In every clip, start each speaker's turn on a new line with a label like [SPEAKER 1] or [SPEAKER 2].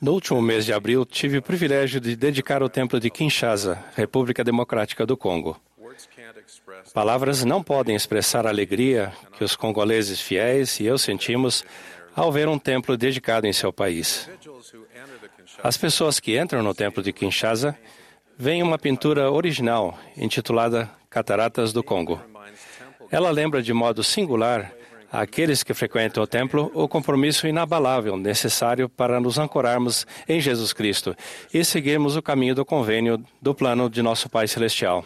[SPEAKER 1] No último mês de abril, tive o privilégio de dedicar o templo de Kinshasa, República Democrática do Congo. Palavras não podem expressar a alegria que os congoleses fiéis e eu sentimos ao ver um templo dedicado em seu país. As pessoas que entram no templo de Kinshasa veem uma pintura original intitulada Cataratas do Congo. Ela lembra de modo singular àqueles que frequentam o templo o compromisso inabalável necessário para nos ancorarmos em Jesus Cristo e seguirmos o caminho do convênio do plano de nosso Pai Celestial.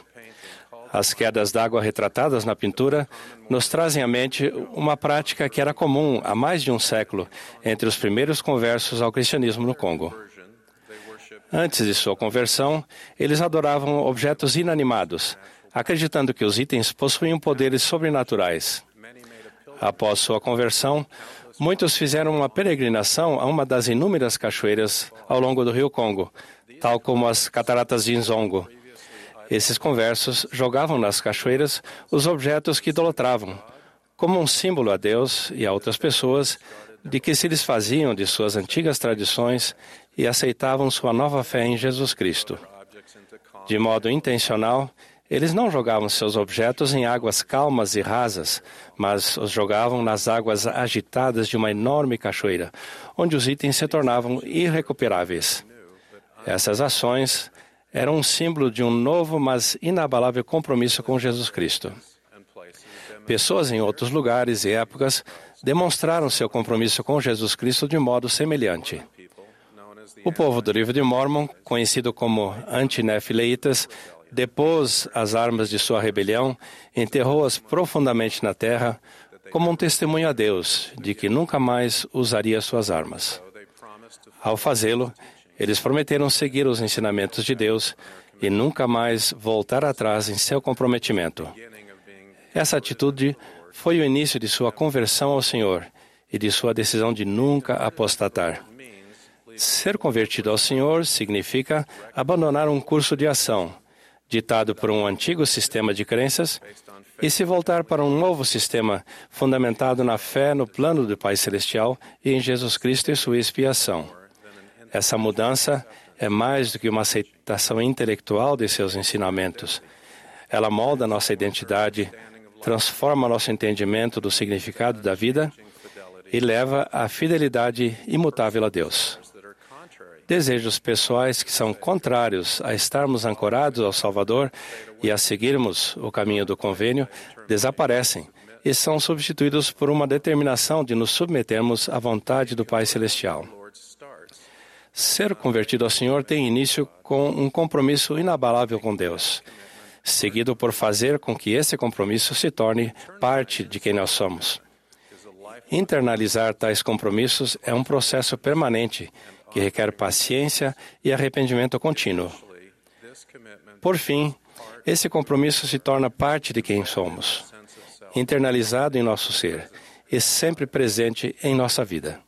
[SPEAKER 1] As quedas d'água retratadas na pintura nos trazem à mente uma prática que era comum há mais de um século entre os primeiros conversos ao cristianismo no Congo. Antes de sua conversão, eles adoravam objetos inanimados, acreditando que os itens possuíam poderes sobrenaturais. Após sua conversão, muitos fizeram uma peregrinação a uma das inúmeras cachoeiras ao longo do rio Congo, tal como as cataratas de Nzongo. Esses conversos jogavam nas cachoeiras os objetos que idolatravam, como um símbolo a Deus e a outras pessoas de que se desfaziam de suas antigas tradições e aceitavam sua nova fé em Jesus Cristo. De modo intencional, eles não jogavam seus objetos em águas calmas e rasas, mas os jogavam nas águas agitadas de uma enorme cachoeira, onde os itens se tornavam irrecuperáveis. Essas ações eram um símbolo de um novo, mas inabalável compromisso com Jesus Cristo. Pessoas em outros lugares e épocas demonstraram seu compromisso com Jesus Cristo de modo semelhante. O povo do livro de Mormon, conhecido como antinefileitas, depôs as armas de sua rebelião, enterrou-as profundamente na terra, como um testemunho a Deus de que nunca mais usaria suas armas. Ao fazê-lo, eles prometeram seguir os ensinamentos de Deus e nunca mais voltar atrás em seu comprometimento. Essa atitude foi o início de sua conversão ao Senhor e de sua decisão de nunca apostatar. Ser convertido ao Senhor significa abandonar um curso de ação, ditado por um antigo sistema de crenças, e se voltar para um novo sistema fundamentado na fé no plano do Pai Celestial e em Jesus Cristo e sua expiação. Essa mudança é mais do que uma aceitação intelectual de seus ensinamentos. Ela molda nossa identidade, transforma nosso entendimento do significado da vida e leva à fidelidade imutável a Deus. Desejos pessoais que são contrários a estarmos ancorados ao Salvador e a seguirmos o caminho do convênio desaparecem e são substituídos por uma determinação de nos submetermos à vontade do Pai Celestial. Ser convertido ao Senhor tem início com um compromisso inabalável com Deus, seguido por fazer com que esse compromisso se torne parte de quem nós somos. Internalizar tais compromissos é um processo permanente que requer paciência e arrependimento contínuo. Por fim, esse compromisso se torna parte de quem somos, internalizado em nosso ser e sempre presente em nossa vida.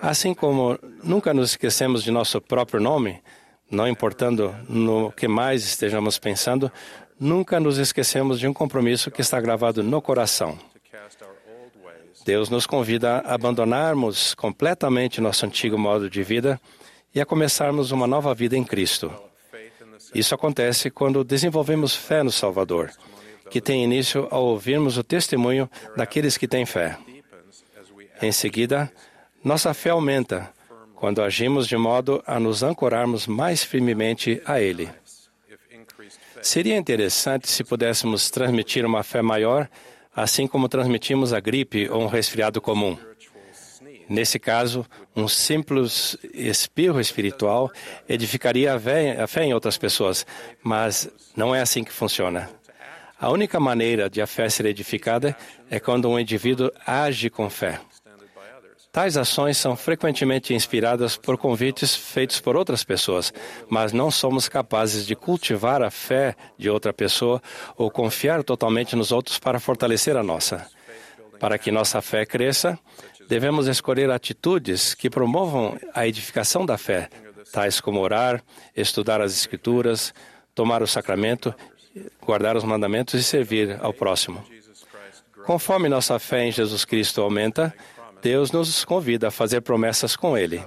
[SPEAKER 1] Assim como nunca nos esquecemos de nosso próprio nome, não importando no que mais estejamos pensando, nunca nos esquecemos de um compromisso que está gravado no coração. Deus nos convida a abandonarmos completamente nosso antigo modo de vida e a começarmos uma nova vida em Cristo. Isso acontece quando desenvolvemos fé no Salvador, que tem início ao ouvirmos o testemunho daqueles que têm fé. Em seguida, nossa fé aumenta quando agimos de modo a nos ancorarmos mais firmemente a Ele. Seria interessante se pudéssemos transmitir uma fé maior assim como transmitimos a gripe ou um resfriado comum. Nesse caso, um simples espirro espiritual edificaria a fé em outras pessoas, mas não é assim que funciona. A única maneira de a fé ser edificada é quando um indivíduo age com fé. Tais ações são frequentemente inspiradas por convites feitos por outras pessoas, mas não somos capazes de cultivar a fé de outra pessoa ou confiar totalmente nos outros para fortalecer a nossa. Para que nossa fé cresça, devemos escolher atitudes que promovam a edificação da fé, tais como orar, estudar as Escrituras, tomar o sacramento, guardar os mandamentos e servir ao próximo. Conforme nossa fé em Jesus Cristo aumenta, Deus nos convida a fazer promessas com Ele.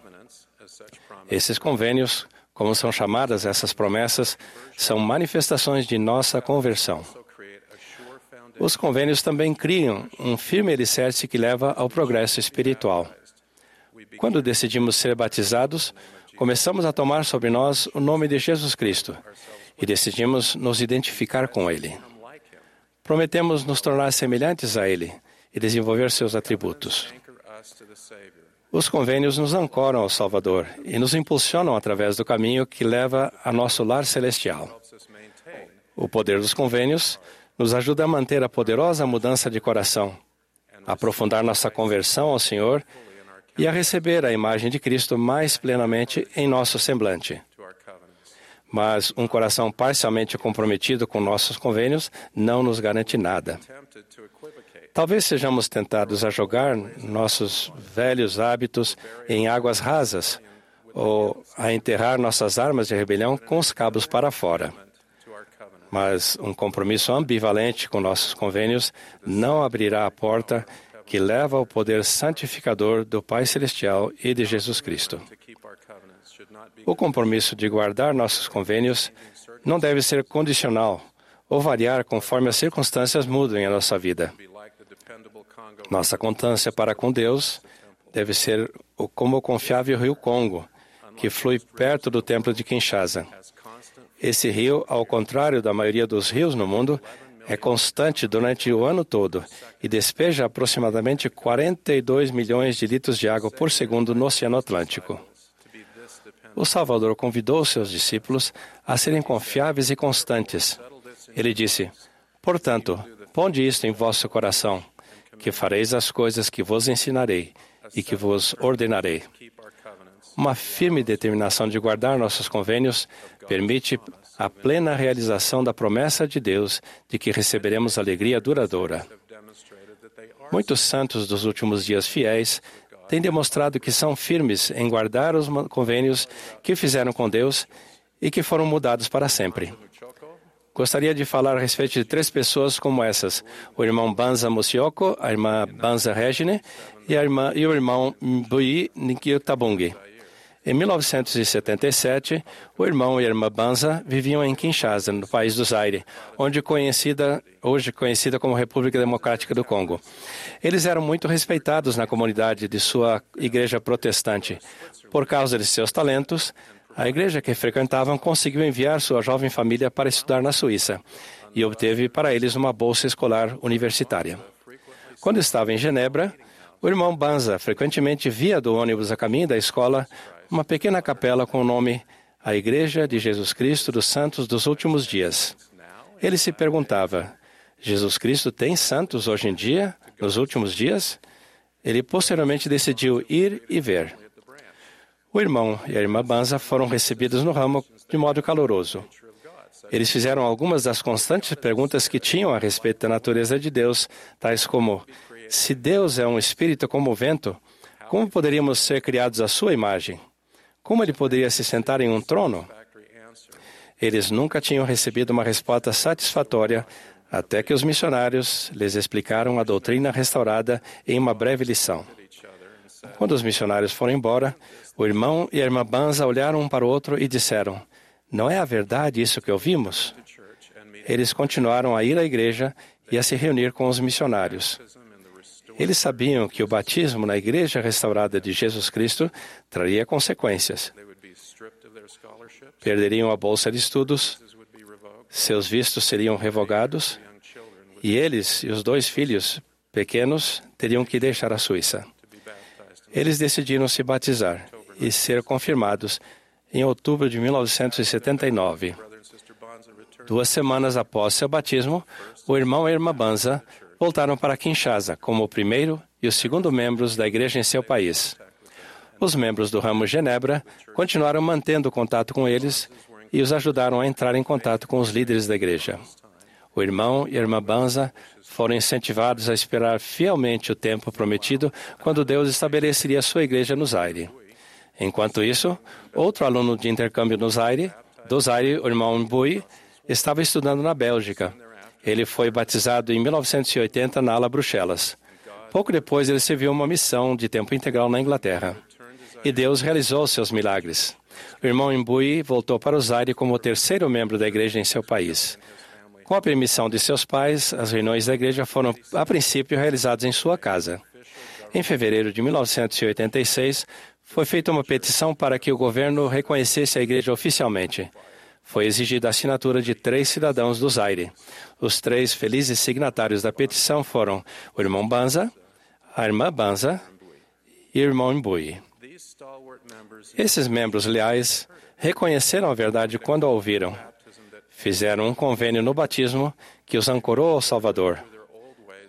[SPEAKER 1] Esses convênios, como são chamadas essas promessas, são manifestações de nossa conversão. Os convênios também criam um firme alicerce que leva ao progresso espiritual. Quando decidimos ser batizados, começamos a tomar sobre nós o nome de Jesus Cristo e decidimos nos identificar com Ele. Prometemos nos tornar semelhantes a Ele e desenvolver seus atributos. Os convênios nos ancoram ao Salvador e nos impulsionam através do caminho que leva a nosso lar celestial. O poder dos convênios nos ajuda a manter a poderosa mudança de coração, a aprofundar nossa conversão ao Senhor e a receber a imagem de Cristo mais plenamente em nosso semblante. Mas um coração parcialmente comprometido com nossos convênios não nos garante nada. Talvez sejamos tentados a jogar nossos velhos hábitos em águas rasas ou a enterrar nossas armas de rebelião com os cabos para fora. Mas um compromisso ambivalente com nossos convênios não abrirá a porta que leva ao poder santificador do Pai Celestial e de Jesus Cristo. O compromisso de guardar nossos convênios não deve ser condicional ou variar conforme as circunstâncias mudam em nossa vida. Nossa constância para com Deus deve ser como o confiável rio Congo, que flui perto do templo de Kinshasa. Esse rio, ao contrário da maioria dos rios no mundo, é constante durante o ano todo e despeja aproximadamente 42 milhões de litros de água por segundo no Oceano Atlântico. O Salvador convidou seus discípulos a serem confiáveis e constantes. Ele disse: Portanto, ponde isto em vosso coração, que fareis as coisas que vos ensinarei e que vos ordenarei. Uma firme determinação de guardar nossos convênios permite a plena realização da promessa de Deus de que receberemos alegria duradoura. Muitos santos dos últimos dias fiéis têm demonstrado que são firmes em guardar os convênios que fizeram com Deus e que foram mudados para sempre. Gostaria de falar a respeito de três pessoas como essas: o irmão Banza Musioko, a irmã Banza Regine e, a irmã, e o irmão Mbui Tabungi. Em 1977, o irmão e a irmã Banza viviam em Kinshasa, no país do Zaire, onde conhecida, hoje conhecida como República Democrática do Congo. Eles eram muito respeitados na comunidade de sua igreja protestante. Por causa de seus talentos, a igreja que frequentavam conseguiu enviar sua jovem família para estudar na Suíça e obteve para eles uma bolsa escolar universitária. Quando estava em Genebra, o irmão Banza frequentemente via do ônibus a caminho da escola uma pequena capela com o nome A Igreja de Jesus Cristo dos Santos dos Últimos Dias. Ele se perguntava: Jesus Cristo tem santos hoje em dia, nos últimos dias? Ele posteriormente decidiu ir e ver. O irmão e a irmã Banza foram recebidos no ramo de modo caloroso. Eles fizeram algumas das constantes perguntas que tinham a respeito da natureza de Deus, tais como: se Deus é um espírito como o vento, como poderíamos ser criados à sua imagem? Como ele poderia se sentar em um trono? Eles nunca tinham recebido uma resposta satisfatória até que os missionários lhes explicaram a doutrina restaurada em uma breve lição. Quando os missionários foram embora, o irmão e a irmã Banza olharam um para o outro e disseram: Não é a verdade isso que ouvimos? Eles continuaram a ir à igreja e a se reunir com os missionários. Eles sabiam que o batismo na igreja restaurada de Jesus Cristo traria consequências. Perderiam a bolsa de estudos, seus vistos seriam revogados e eles e os dois filhos pequenos teriam que deixar a Suíça. Eles decidiram se batizar e ser confirmados em outubro de 1979. Duas semanas após seu batismo, o irmão e a irmã Banza voltaram para Kinshasa como o primeiro e o segundo membros da igreja em seu país. Os membros do ramo Genebra continuaram mantendo contato com eles e os ajudaram a entrar em contato com os líderes da igreja. O irmão e a irmã Banza foram incentivados a esperar fielmente o tempo prometido quando Deus estabeleceria sua igreja no Zaire. Enquanto isso, outro aluno de intercâmbio no Zaire, do Zaire, o irmão Mbui, estava estudando na Bélgica ele foi batizado em 1980 na ala Bruxelas. Pouco depois, ele serviu uma missão de tempo integral na Inglaterra. E Deus realizou seus milagres. O irmão Imbui voltou para o Zaire como o terceiro membro da igreja em seu país. Com a permissão de seus pais, as reuniões da igreja foram, a princípio, realizadas em sua casa. Em fevereiro de 1986, foi feita uma petição para que o governo reconhecesse a igreja oficialmente. Foi exigida a assinatura de três cidadãos do Zaire. Os três felizes signatários da petição foram o irmão Banza, a irmã Banza e o irmão Mbui. Esses membros leais reconheceram a verdade quando a ouviram. Fizeram um convênio no batismo que os ancorou ao Salvador.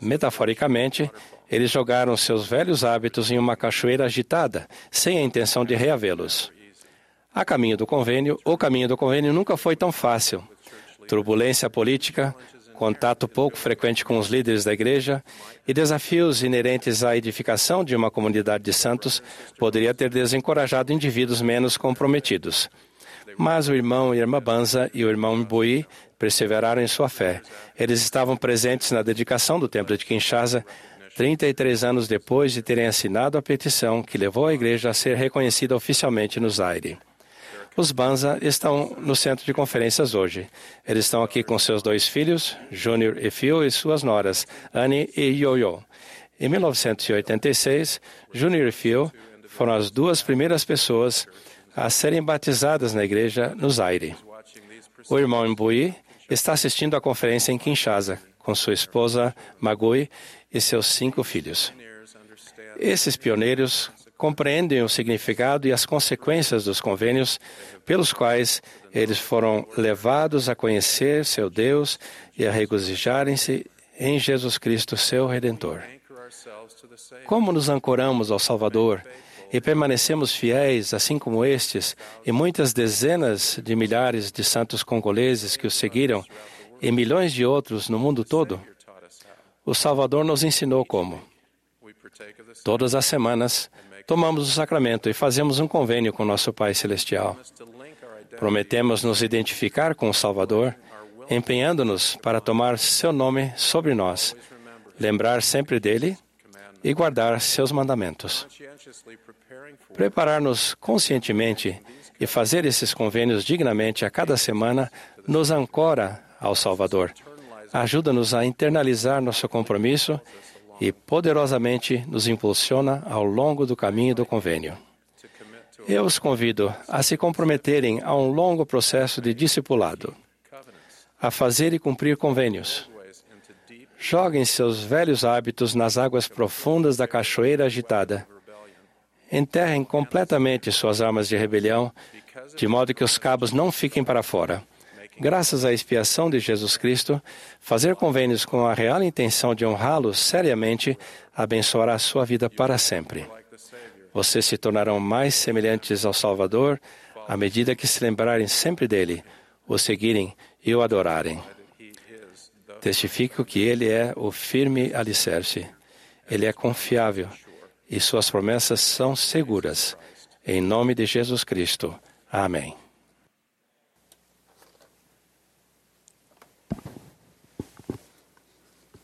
[SPEAKER 1] Metaforicamente, eles jogaram seus velhos hábitos em uma cachoeira agitada, sem a intenção de reavê-los. A caminho do convênio, o caminho do convênio nunca foi tão fácil. Turbulência política, contato pouco frequente com os líderes da igreja e desafios inerentes à edificação de uma comunidade de santos poderia ter desencorajado indivíduos menos comprometidos. Mas o irmão Irma Banza e o irmão Mbui perseveraram em sua fé. Eles estavam presentes na dedicação do templo de Kinshasa 33 anos depois de terem assinado a petição que levou a igreja a ser reconhecida oficialmente no Zaire. Os Banza estão no centro de conferências hoje. Eles estão aqui com seus dois filhos, Júnior e Phil, e suas noras, Annie e Yoyo. Em 1986, Júnior e Phil foram as duas primeiras pessoas a serem batizadas na igreja no Zaire. O irmão Mbui está assistindo à conferência em Kinshasa com sua esposa Magui e seus cinco filhos. Esses pioneiros compreendem o significado e as consequências dos convênios pelos quais eles foram levados a conhecer seu Deus e a regozijarem-se em Jesus Cristo, seu Redentor. Como nos ancoramos ao Salvador e permanecemos fiéis, assim como estes e muitas dezenas de milhares de santos congoleses que o seguiram e milhões de outros no mundo todo? O Salvador nos ensinou como. Todas as semanas, tomamos o sacramento e fazemos um convênio com nosso Pai Celestial. Prometemos nos identificar com o Salvador, empenhando-nos para tomar seu nome sobre nós, lembrar sempre dele e guardar seus mandamentos. Preparar-nos conscientemente e fazer esses convênios dignamente a cada semana nos ancora ao Salvador. Ajuda-nos a internalizar nosso compromisso e poderosamente nos impulsiona ao longo do caminho do convênio. Eu os convido a se comprometerem a um longo processo de discipulado, a fazer e cumprir convênios. Joguem seus velhos hábitos nas águas profundas da cachoeira agitada. Enterrem completamente suas armas de rebelião, de modo que os cabos não fiquem para fora graças à expiação de Jesus Cristo, fazer convênios com a real intenção de honrá-lo seriamente abençoará a sua vida para sempre. Vocês se tornarão mais semelhantes ao Salvador à medida que se lembrarem sempre dele, o seguirem e o adorarem. Testifico que ele é o firme alicerce. Ele é confiável e suas promessas são seguras. Em nome de Jesus Cristo. Amém.